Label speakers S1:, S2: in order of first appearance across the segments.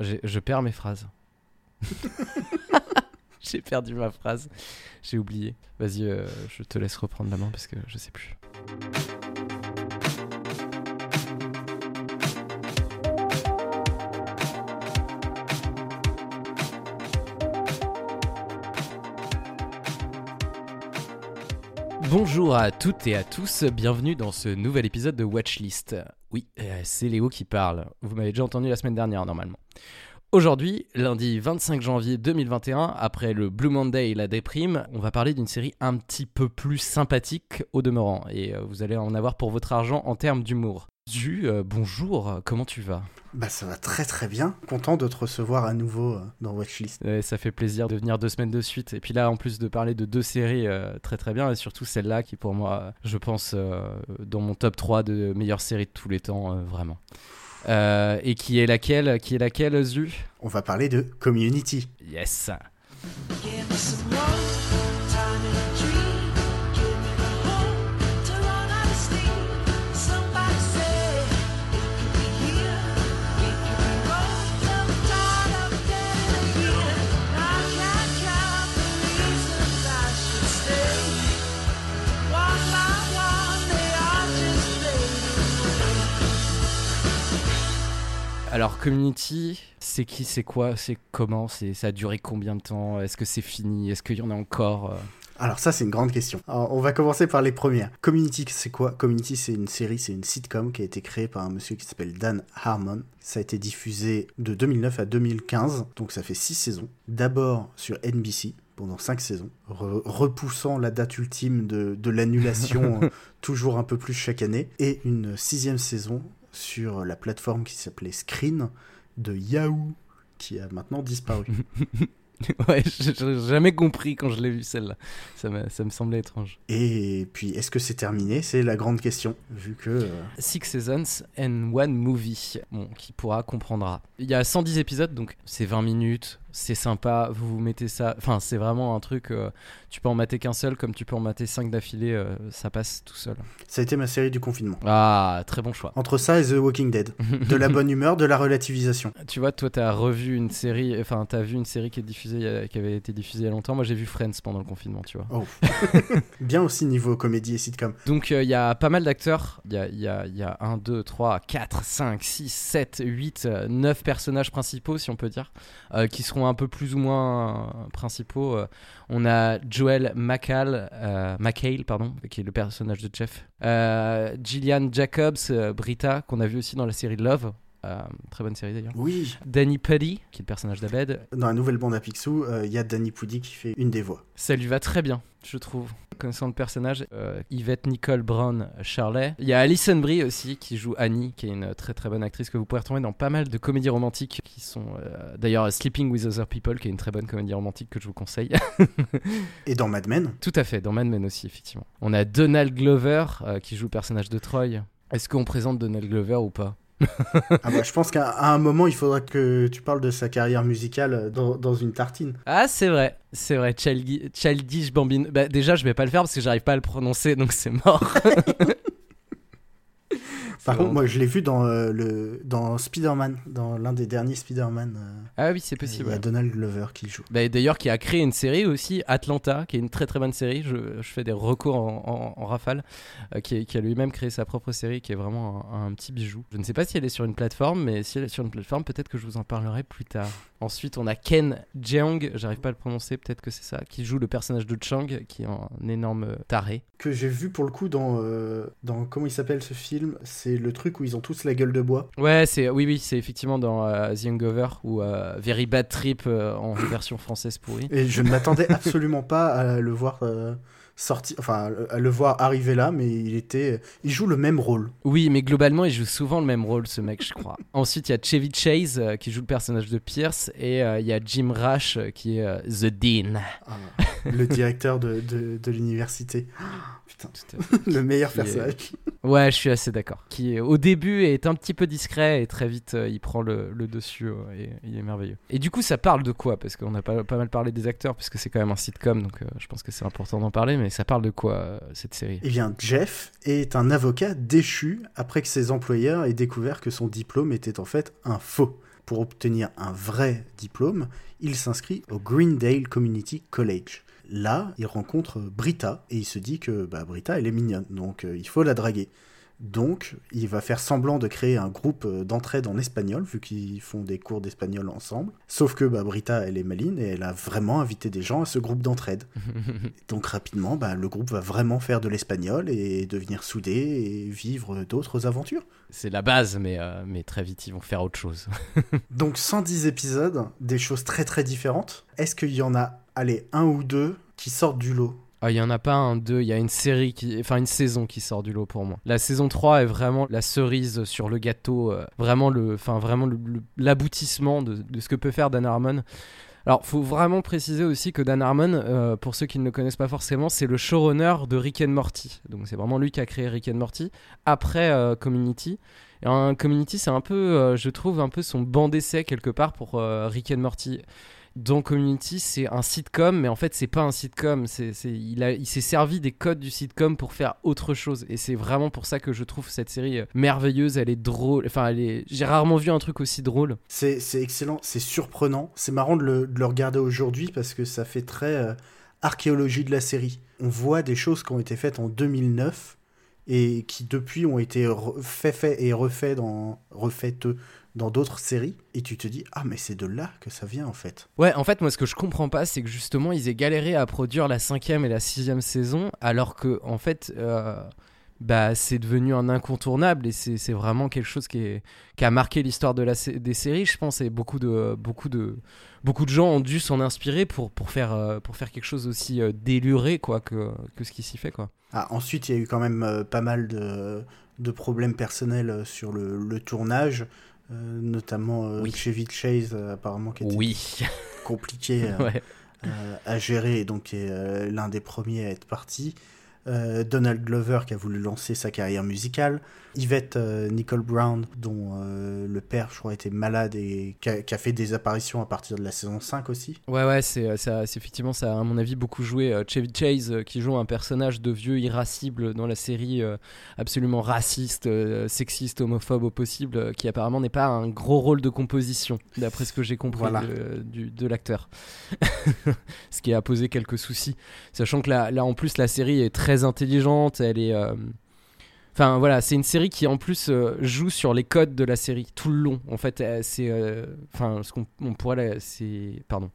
S1: Je perds mes phrases. J'ai perdu ma phrase. J'ai oublié. Vas-y, euh, je te laisse reprendre la main parce que je sais plus. Bonjour à toutes et à tous, bienvenue dans ce nouvel épisode de Watchlist. Oui, euh, c'est Léo qui parle. Vous m'avez déjà entendu la semaine dernière normalement. Aujourd'hui, lundi 25 janvier 2021, après le Blue Monday et la déprime, on va parler d'une série un petit peu plus sympathique au demeurant. Et euh, vous allez en avoir pour votre argent en termes d'humour. Zu, euh, bonjour, comment tu vas?
S2: Bah ça va très très bien. Content de te recevoir à nouveau euh, dans Watchlist.
S1: Ouais, Ça fait plaisir de venir deux semaines de suite. Et puis là, en plus de parler de deux séries euh, très très bien, et surtout celle-là qui pour moi, je pense, euh, dans mon top 3 de meilleures séries de tous les temps, euh, vraiment. Euh, et qui est laquelle Qui est laquelle, Zu?
S2: On va parler de Community.
S1: Yes
S3: Give
S1: Alors, Community, c'est qui, c'est quoi, c'est comment, c'est ça a duré combien de temps? Est-ce que c'est fini? Est-ce qu'il y en a encore euh?
S2: Alors ça c'est une grande question. Alors, on va commencer par les premières. Community c'est quoi? Community c'est une série, c'est une sitcom qui a été créée par un monsieur qui s'appelle Dan Harmon. Ça a été diffusé de 2009 à 2015, donc ça fait 6 saisons. D'abord sur NBC pendant 5 saisons, re- repoussant la date ultime de, de l'annulation euh, toujours un peu plus chaque année. Et une sixième saison sur la plateforme qui s'appelait Screen de Yahoo qui a maintenant disparu.
S1: Ouais, j'ai jamais compris quand je l'ai vu celle-là. Ça me, ça me semblait étrange.
S2: Et puis, est-ce que c'est terminé? C'est la grande question, vu que... euh,
S1: Six Seasons and One Movie. Bon, qui pourra comprendra. Il y a 110 épisodes, donc c'est 20 minutes. C'est sympa. Vous vous mettez ça. Enfin, c'est vraiment un truc. euh, tu peux en mater qu'un seul, comme tu peux en mater 5 d'affilée. euh, ça passe tout seul.
S2: ça a été ma série du confinement.
S1: Ah, très bon choix.
S2: Entre ça et The Walking Dead. De la bonne humeur, de la relativisation.
S1: Tu vois, toi, t'as revu une série. Enfin, t'as vu une série qui est diffusée, a- qui avait été diffusée il y a longtemps. Moi, j'ai vu Friends pendant le confinement, tu vois.
S2: Oh. Bien aussi niveau comédie et sitcom.
S1: Donc euh, il y a pas mal d'acteurs. Il y a, y, a, y a 1, 2, 3, 4, 5, 6, 7, 8, 9 personnages principaux, si on peut dire, euh, qui seront un peu plus ou moins euh, principaux. Euh, on a Joel McHale, euh, McHale, pardon, qui est le personnage de Jeff. Gillian Jacobs, Brita, qu'on a vu aussi dans la série Love. Euh, très bonne série d'ailleurs.
S2: Oui,
S1: Danny Puddy, qui est le personnage d'Abed.
S2: dans la nouvelle bande à Picsou, euh, il y a Danny Pudi qui fait une des voix.
S1: Ça lui va très bien, je trouve. Connaissant le personnage, euh, Yvette Nicole Brown Charlet. Il y a Alison Brie aussi qui joue Annie, qui est une très très bonne actrice que vous pourrez retrouver dans pas mal de comédies romantiques qui sont euh, d'ailleurs Sleeping with Other People, qui est une très bonne comédie romantique que je vous conseille.
S2: Et dans Mad Men,
S1: Tout à fait, dans Mad Men aussi, effectivement. On a Donald Glover euh, qui joue le personnage de Troy. Est-ce qu'on présente Donald Glover ou pas?
S2: Ah bah, je pense qu'à un moment, il faudra que tu parles de sa carrière musicale dans, dans une tartine.
S1: Ah, c'est vrai, c'est vrai, Childi- Childish Bambino. Bah, déjà, je vais pas le faire parce que j'arrive pas à le prononcer, donc c'est mort.
S2: Par contre, moi, je l'ai vu dans, euh, le, dans Spider-Man, dans l'un des derniers Spider-Man. euh,
S1: Ah oui, c'est
S2: Il
S1: possible.
S2: y a
S1: ouais.
S2: Donald Glover qui joue.
S1: Bah, D'ailleurs, qui a créé une série aussi, Atlanta, qui est une très très bonne série. Je, je fais des recours en, en- en rafale. euh, qui, a lui-même créé sa propre série, qui est vraiment un, un petit bijou. Je ne sais pas si elle est sur une plateforme, mais si elle est sur une plateforme, peut-être que je vous en parlerai plus tard. Ensuite, on a Ken Jeong, j'arrive pas à le prononcer, peut-être que c'est ça, qui joue le personnage de Chang, qui est un énorme taré.
S2: Que j'ai vu pour le coup dans, dans. Comment il s'appelle ce film? C'est le truc où ils ont tous la gueule de bois.
S1: Ouais, c'est oui, oui, c'est effectivement dans euh, The Hangover ou euh, Very Bad Trip euh, en version française pourrie.
S2: Et je ne m'attendais absolument pas à le voir sortir. Enfin, à le voir arriver là, mais il était. Il joue le même rôle.
S1: Oui, mais globalement, il joue souvent le même rôle, ce mec, je crois. Ensuite, il y a Chevy Chase euh, qui joue le personnage de Pierce et euh, il y a Jim Rash euh, qui est The Dean.
S2: Ah, le directeur de, de, de l'université. Putain, le meilleur
S1: Qui est-
S2: personnage.
S1: Ouais, je suis assez d'accord. Qui, au début, est un petit peu discret et très vite, il prend le, le dessus et il est merveilleux. Et du coup, ça parle de quoi? Parce qu'on a pas, pas mal parlé des acteurs, puisque c'est quand même un sitcom, donc je pense que c'est important d'en parler, mais ça parle de quoi, euh, cette série?
S2: Eh bien, Jeff est un avocat déchu après que ses employeurs aient découvert que son diplôme était en fait un faux. Pour obtenir un vrai diplôme, il s'inscrit au Greendale Community College. Là, il rencontre Brita et il se dit que bah, Brita, elle est mignonne, donc euh, il faut la draguer. Donc, il va faire semblant de créer un groupe euh, d'entraide en espagnol, vu qu'ils font des cours d'espagnol ensemble. Sauf que bah, Brita, elle est maline et elle a vraiment invité des gens à ce groupe d'entraide. Donc, rapidement, bah, le groupe va vraiment faire de l'espagnol et devenir soudé et vivre d'autres aventures.
S1: C'est la base, mais, euh, mais très vite, ils vont faire autre chose.
S2: Donc 110 épisodes, des choses très très différentes. Est-ce qu'il y en a, allez, un ou deux qui sortent du lot?
S1: Il y en a pas un, deux, il y a une série, qui... enfin une saison qui sort du lot pour moi. La saison 3 est vraiment la cerise sur le gâteau, euh, vraiment le, enfin vraiment l'aboutissement de, ce que peut faire Dan Harmon. Alors, faut vraiment préciser aussi que Dan Harmon, euh, pour ceux qui ne le connaissent pas forcément, c'est le showrunner de Rick and Morty. Donc, c'est vraiment lui qui a créé Rick and Morty après euh, Community. Et un Community, c'est un peu, je trouve, un peu son banc d'essai quelque part pour Rick and Morty. Dans Community, c'est un sitcom, mais en fait, c'est pas un sitcom. Il, s'est servi des codes du sitcom pour faire autre chose. Et c'est vraiment pour ça que je trouve cette série euh, merveilleuse. Elle est drôle. Enfin, j'ai rarement vu un truc aussi drôle.
S2: C'est excellent, c'est surprenant. C'est marrant de le, de le regarder aujourd'hui parce que ça fait très euh, archéologie de la série. On voit des choses qui ont été faites en 2009 et qui depuis ont été re- fait, et refait dans, refaites dans d'autres séries. Et tu te dis, ah mais c'est de là que ça vient en fait.
S1: Ouais, en fait, moi, ce que je comprends pas, c'est que justement, ils aient galéré à produire la cinquième et la sixième saison, alors que, en fait, euh, bah, c'est devenu un incontournable et c'est vraiment quelque chose qui, est, qui a marqué l'histoire de la, des séries, je pense, et beaucoup de, beaucoup de, beaucoup de gens ont dû s'en inspirer pour, pour, faire, euh, pour faire quelque chose aussi euh, déluré, quoi, que, que ce qui s'y fait, quoi.
S2: Ah, ensuite, il y a eu quand même pas mal de, de problèmes personnels sur le, le tournage, euh, notamment euh,
S1: Oui.
S2: Chevy Chase, euh, apparemment, qui était
S1: Oui,
S2: compliqué euh,
S1: ouais.
S2: à gérer, et donc qui est l'un des premiers à être parti. Euh, Donald Glover qui a voulu lancer sa carrière musicale. Yvette euh, Nicole Brown, dont euh, le père, je crois, était malade et qui a, qui a fait des apparitions à partir de la saison 5 aussi.
S1: Ouais, ouais, c'est, ça, effectivement, ça a, à mon avis, beaucoup joué. Chevy Chase, qui joue un personnage de vieux irascible dans la série, absolument raciste, sexiste, homophobe au possible, qui apparemment n'est pas un gros rôle de composition, d'après ce que j'ai compris
S2: Voilà.
S1: de, du- de l'acteur. ce qui a posé quelques soucis. Sachant que là, là, en plus, la série est très intelligente, elle est. euh, Enfin voilà, c'est une série qui en plus euh, joue sur les codes de la série tout le long. En fait, euh, c'est, enfin, ce qu'on on pourrait, c'est, pardon,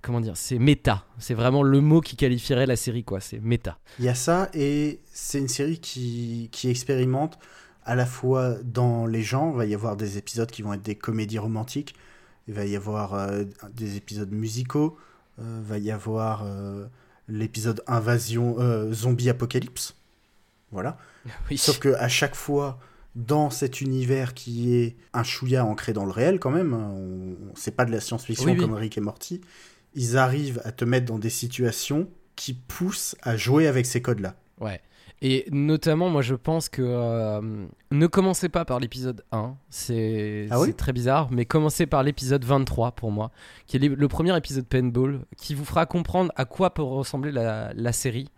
S1: comment dire, c'est méta. C'est vraiment le mot qui qualifierait la série, quoi. C'est méta.
S2: Il y a ça, et c'est une série qui, qui expérimente à la fois dans les genres. Il va y avoir des épisodes qui vont être des comédies romantiques, il va y avoir des épisodes musicaux, euh, va y avoir l'épisode Invasion euh, Zombie Apocalypse. Voilà.
S1: Oui.
S2: Sauf que à chaque fois, dans cet univers qui est un chouïa ancré dans le réel quand même, on, c'est pas de la science-fiction
S1: Oui, oui.
S2: comme Rick et Morty, ils arrivent à te mettre dans des situations qui poussent à jouer avec ces codes-là.
S1: Ouais. Et notamment, moi, je pense que euh, ne commencez pas par l'épisode 1, c'est
S2: Ah oui
S1: très bizarre, mais commencez par l'épisode 23 pour moi, qui est le le premier épisode Paintball, qui vous fera comprendre à quoi peut ressembler la, la série.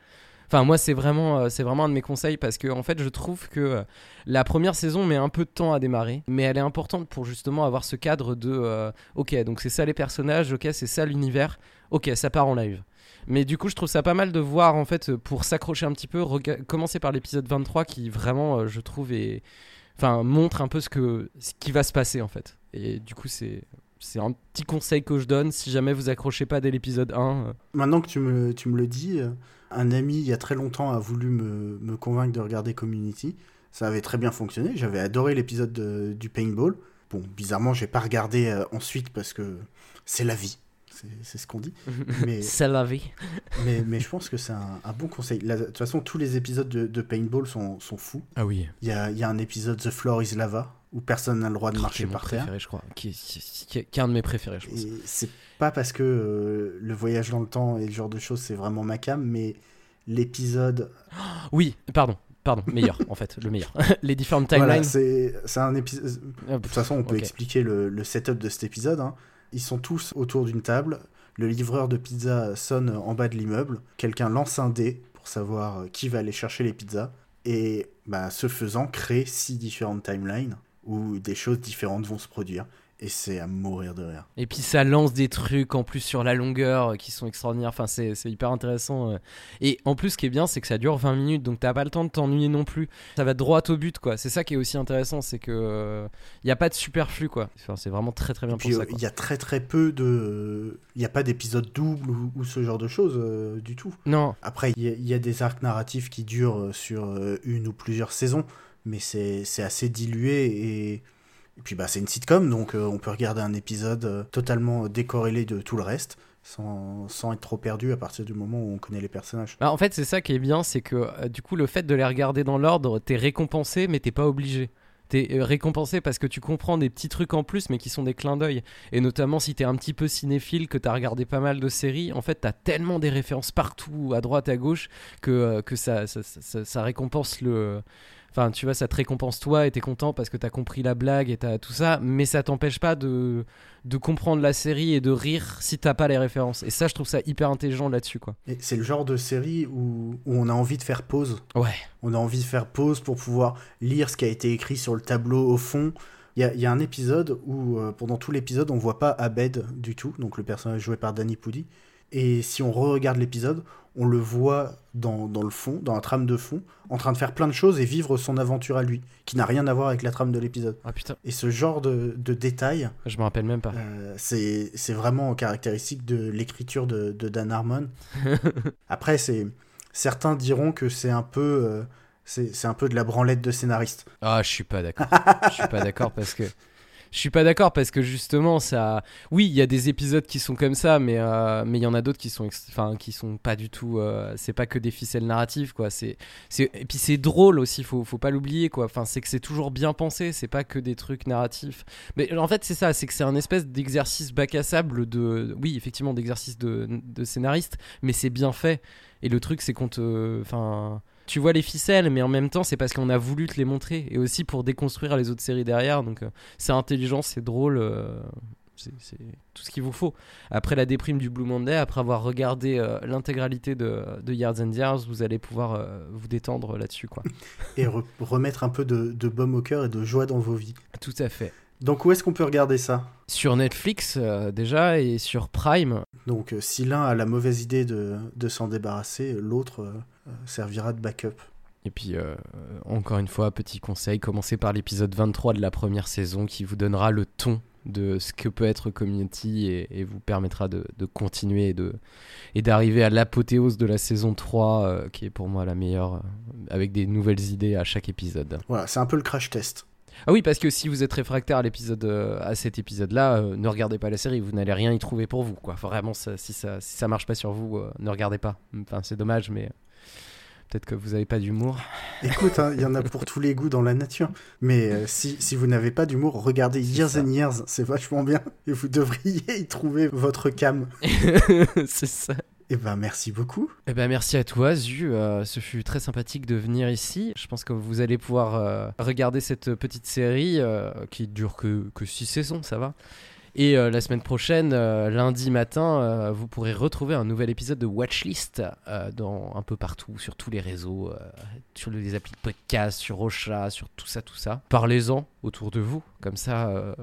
S1: Enfin, moi, c'est vraiment, euh, c'est vraiment un de mes conseils parce que, en fait, je trouve que euh, la première saison met un peu de temps à démarrer, mais elle est importante pour justement avoir ce cadre de, euh, ok, donc c'est ça les personnages, ok, c'est ça l'univers, ok, ça part en live. Mais du coup, je trouve ça pas mal de voir, en fait, pour s'accrocher un petit peu, commencer par l'épisode 23 qui vraiment, je trouve, est... enfin, montre un peu ce, que... ce qui va se passer, en fait. Et du coup, c'est. C'est un petit conseil que je donne si jamais vous accrochez pas dès l'épisode 1. euh,
S2: Maintenant que tu me, tu me le dis, un ami il y a très longtemps a voulu me, me convaincre de regarder Community. Ça avait très bien fonctionné, j'avais adoré l'épisode de- du paintball. Bon, bizarrement, j'ai pas regardé euh, ensuite parce que c'est la vie. C'est- ce qu'on dit. Mais,
S1: C'est la vie.
S2: mais, mais je pense que c'est un, un bon conseil. De toute façon, tous les épisodes de, de Paintball sont, sont fous.
S1: Ah oui.
S2: Il y a, il y a un épisode The Floor is Lava où personne n'a le droit de marcher par terre.
S1: je crois. Qui, qui- qui- qui est un de mes préférés, je pense.
S2: C'est pas parce que euh, le voyage dans le temps et le genre de choses c'est vraiment ma cam, mais l'épisode.
S1: Oui, pardon. Pardon, meilleur en fait, le meilleur. Les différentes
S2: Voilà,
S1: timelines.
S2: c'est c'est un épisode.
S1: Ah,
S2: De toute façon, on peut expliquer le, le setup de cet épisode. hein. Ils sont tous autour d'une table. Le livreur de pizza sonne en bas de l'immeuble. Quelqu'un lance un dé pour savoir euh, qui va aller chercher les pizzas. Et bah, ce faisant, crée six différentes timelines où des choses différentes vont se produire. et c'est à mourir de rire.
S1: Et puis ça lance des trucs en plus sur la longueur euh, qui sont extraordinaires. Enfin, c'est c'est hyper intéressant. euh. Et en plus, ce qui est bien, c'est que ça dure 20 minutes, donc t'as pas le temps de t'ennuyer non plus. Ça va droit au but, quoi. C'est ça qui est aussi intéressant, c'est que il y a pas de superflu, quoi. Enfin, c'est vraiment très très bien pour
S2: euh,
S1: ça.
S2: il y a très très peu de. Il n'y a pas d'épisode double ou, ou ce genre de choses euh, du tout.
S1: Non,
S2: Après, il y, a- il y a des arcs narratifs qui durent euh, sur euh, une ou plusieurs saisons, mais c'est assez dilué et. Puis bah c'est une sitcom, donc euh, on peut regarder un épisode euh, totalement décorrélé de tout le reste, sans, sans être trop perdu à partir du moment où on connaît les personnages.
S1: Bah, en fait, c'est ça qui est bien, c'est que euh, du coup, le fait de les regarder dans l'ordre, t'es récompensé, mais t'es pas obligé. T'es récompensé parce que tu comprends des petits trucs en plus, mais qui sont des clins d'œil. Et notamment, si t'es un petit peu cinéphile, que t'as regardé pas mal de séries, en fait, t'as tellement des références partout, à droite, à gauche, que, que ça, ça- ça récompense le. Enfin, tu vois, ça te récompense toi et t'es content parce que t'as compris la blague et t'as tout ça, mais ça t'empêche pas de, de comprendre la série et de rire si t'as pas les références. Et ça, je trouve ça hyper intelligent là-dessus, quoi.
S2: Et c'est le genre de série où, où on a envie de faire pause.
S1: Ouais.
S2: On a envie de faire pause pour pouvoir lire ce qui a été écrit sur le tableau au fond. Il y y a un épisode où, euh, pendant tout l'épisode, on voit pas Abed du tout, donc le personnage joué par Danny Pudi. Et si on re-regarde l'épisode, on le voit dans, dans le fond, dans la trame de fond, en train de faire plein de choses et vivre son aventure à lui, qui n'a rien à voir avec la trame de l'épisode.
S1: Ah
S2: Et ce genre de, de détails,
S1: je me rappelle même pas.
S2: euh, c'est c'est vraiment caractéristique de l'écriture de, de Dan Harmon. Après, c'est certains diront que c'est un peu euh, c'est c'est un peu de la branlette de scénariste.
S1: Ah, je suis pas d'accord. Je suis pas d'accord parce que je suis pas d'accord parce que justement ça. Oui, il y a des épisodes qui sont comme ça, mais euh, mais il y en a d'autres qui sont enfin qui sont pas du tout. euh, c'est pas que des ficelles narratives quoi. C'est c'est et puis c'est drôle aussi. Faut faut pas l'oublier quoi. Enfin c'est que c'est toujours bien pensé. C'est pas que des trucs narratifs. Mais en fait c'est ça. C'est que c'est un espèce d'exercice bac à sable de. Oui effectivement d'exercice de de scénariste, mais c'est bien fait. Et le truc c'est qu'on te. Enfin tu vois les ficelles, mais en même temps, c'est parce qu'on a voulu te les montrer et aussi pour déconstruire les autres séries derrière. Donc, euh, c'est intelligent, c'est drôle, euh, c'est tout ce qu'il vous faut. Après la déprime du Blue Monday, après avoir regardé euh, l'intégralité de, de Years and Years, vous allez pouvoir vous détendre là-dessus, quoi.
S2: Et re- remettre un peu de, de baume au cœur et de joie dans vos vies.
S1: tout à fait.
S2: Donc où est-ce qu'on peut regarder ça?
S1: Sur Netflix euh, déjà et sur Prime.
S2: Donc euh, si l'un a la mauvaise idée de, de s'en débarrasser, l'autre euh, servira de backup.
S1: Et puis, euh, encore une fois, petit conseil, commencez par l'épisode 23 de la première saison qui vous donnera le ton de ce que peut être Community et, et vous permettra de, de continuer et d'arriver à l'apothéose de la saison 3 euh, qui est pour moi la meilleure euh, avec des nouvelles idées à chaque épisode.
S2: Voilà, c'est un peu le crash test.
S1: Ah oui, parce que si vous êtes réfractaire à l'épisode euh, à cet épisode-là, euh, ne regardez pas la série, vous n'allez rien y trouver pour vous quoi. Vraiment ça- si ça si ça marche pas sur vous, euh, ne regardez pas. Enfin, c'est dommage mais peut-être que vous avez pas d'humour.
S2: Écoute, hein, il y en a pour tous les goûts dans la nature. Mais euh, si, si vous n'avez pas d'humour, regardez Years
S1: ça.
S2: and Years, c'est vachement bien. Et vous devriez y trouver votre cam.
S1: c'est ça.
S2: Et ben merci beaucoup.
S1: Eh ben merci à toi Zu, Euh, ce fut très sympathique de venir ici. Je pense que vous allez pouvoir euh, regarder cette petite série euh, qui dure que, que 6 saisons, ça va. Et euh, la semaine prochaine, euh, lundi matin, euh, vous pourrez retrouver un nouvel épisode de Watchlist dans un peu partout, sur tous les réseaux, sur les applis de podcast, sur Ocha, sur tout ça, tout ça. Parlez-en autour de vous, comme ça,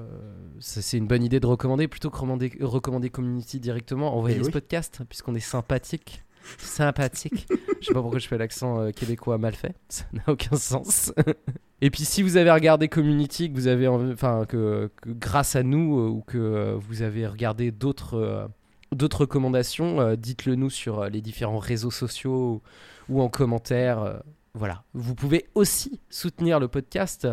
S1: ça, c'est une bonne idée de recommander plutôt que recommander, recommander Community directement. Envoyez
S2: Eh
S1: ce
S2: oui.
S1: podcast puisqu'on est sympathique. Sympathique. Je sais pas pourquoi je fais l'accent euh, québécois mal fait. Ça n'a aucun sens. Et puis si vous avez regardé Community, que vous avez, enfin que, que grâce à nous euh, ou que euh, vous avez regardé d'autres euh, d'autres recommandations, dites-le nous sur les différents réseaux sociaux ou, ou en commentaire. voilà. Vous pouvez aussi soutenir le podcast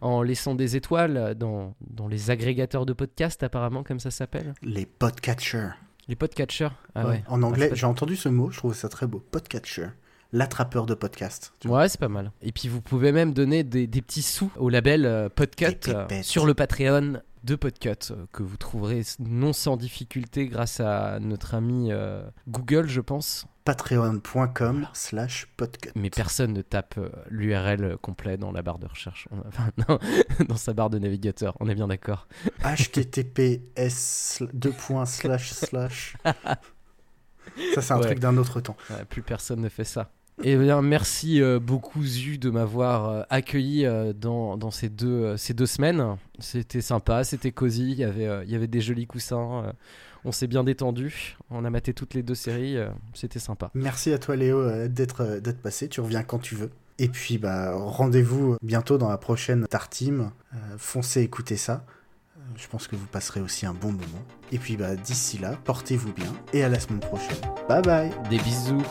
S1: en laissant des étoiles dans, dans les agrégateurs de podcasts apparemment comme ça s'appelle.
S2: Les podcatchers.
S1: Les podcatchers. Ah
S2: Ouais,
S1: ouais.
S2: En
S1: Ah,
S2: anglais, j'ai entendu ce mot, je trouve ça très beau. Podcatcher. L'attrapeur de podcast.
S1: Ouais, c'est pas mal. Et puis vous pouvez même donner des, des petits sous au label euh, Podcut euh, sur le Patreon de Podcut euh, que vous trouverez non sans difficulté grâce à notre ami euh, Google, je pense.
S2: Patreon.com slash podcut.
S1: Mais personne ne tape l'URL complet dans la barre de recherche. On- Enfin, non, dans sa barre de navigateur. On est bien d'accord.
S2: https deux points slash slash. Ça, c'est un
S1: Ouais.
S2: truc d'un autre temps.
S1: Ouais, plus personne ne fait ça. Eh bien, merci euh, beaucoup Zu de m'avoir euh, accueilli euh, dans, dans ces, deux, ces deux semaines. C'était sympa, c'était cosy, il y avait, il y avait des jolis coussins. on s'est bien détendu. On a maté toutes les deux séries, c'était sympa.
S2: Merci à toi Léo d'être d'être passé, tu reviens quand tu veux. Et puis bah rendez-vous bientôt dans la prochaine Tar Team. Euh, foncez écouter ça. Je pense que vous passerez aussi un bon moment. Et puis bah d'ici là, portez-vous bien et à la semaine prochaine. Bye bye
S1: Des bisous.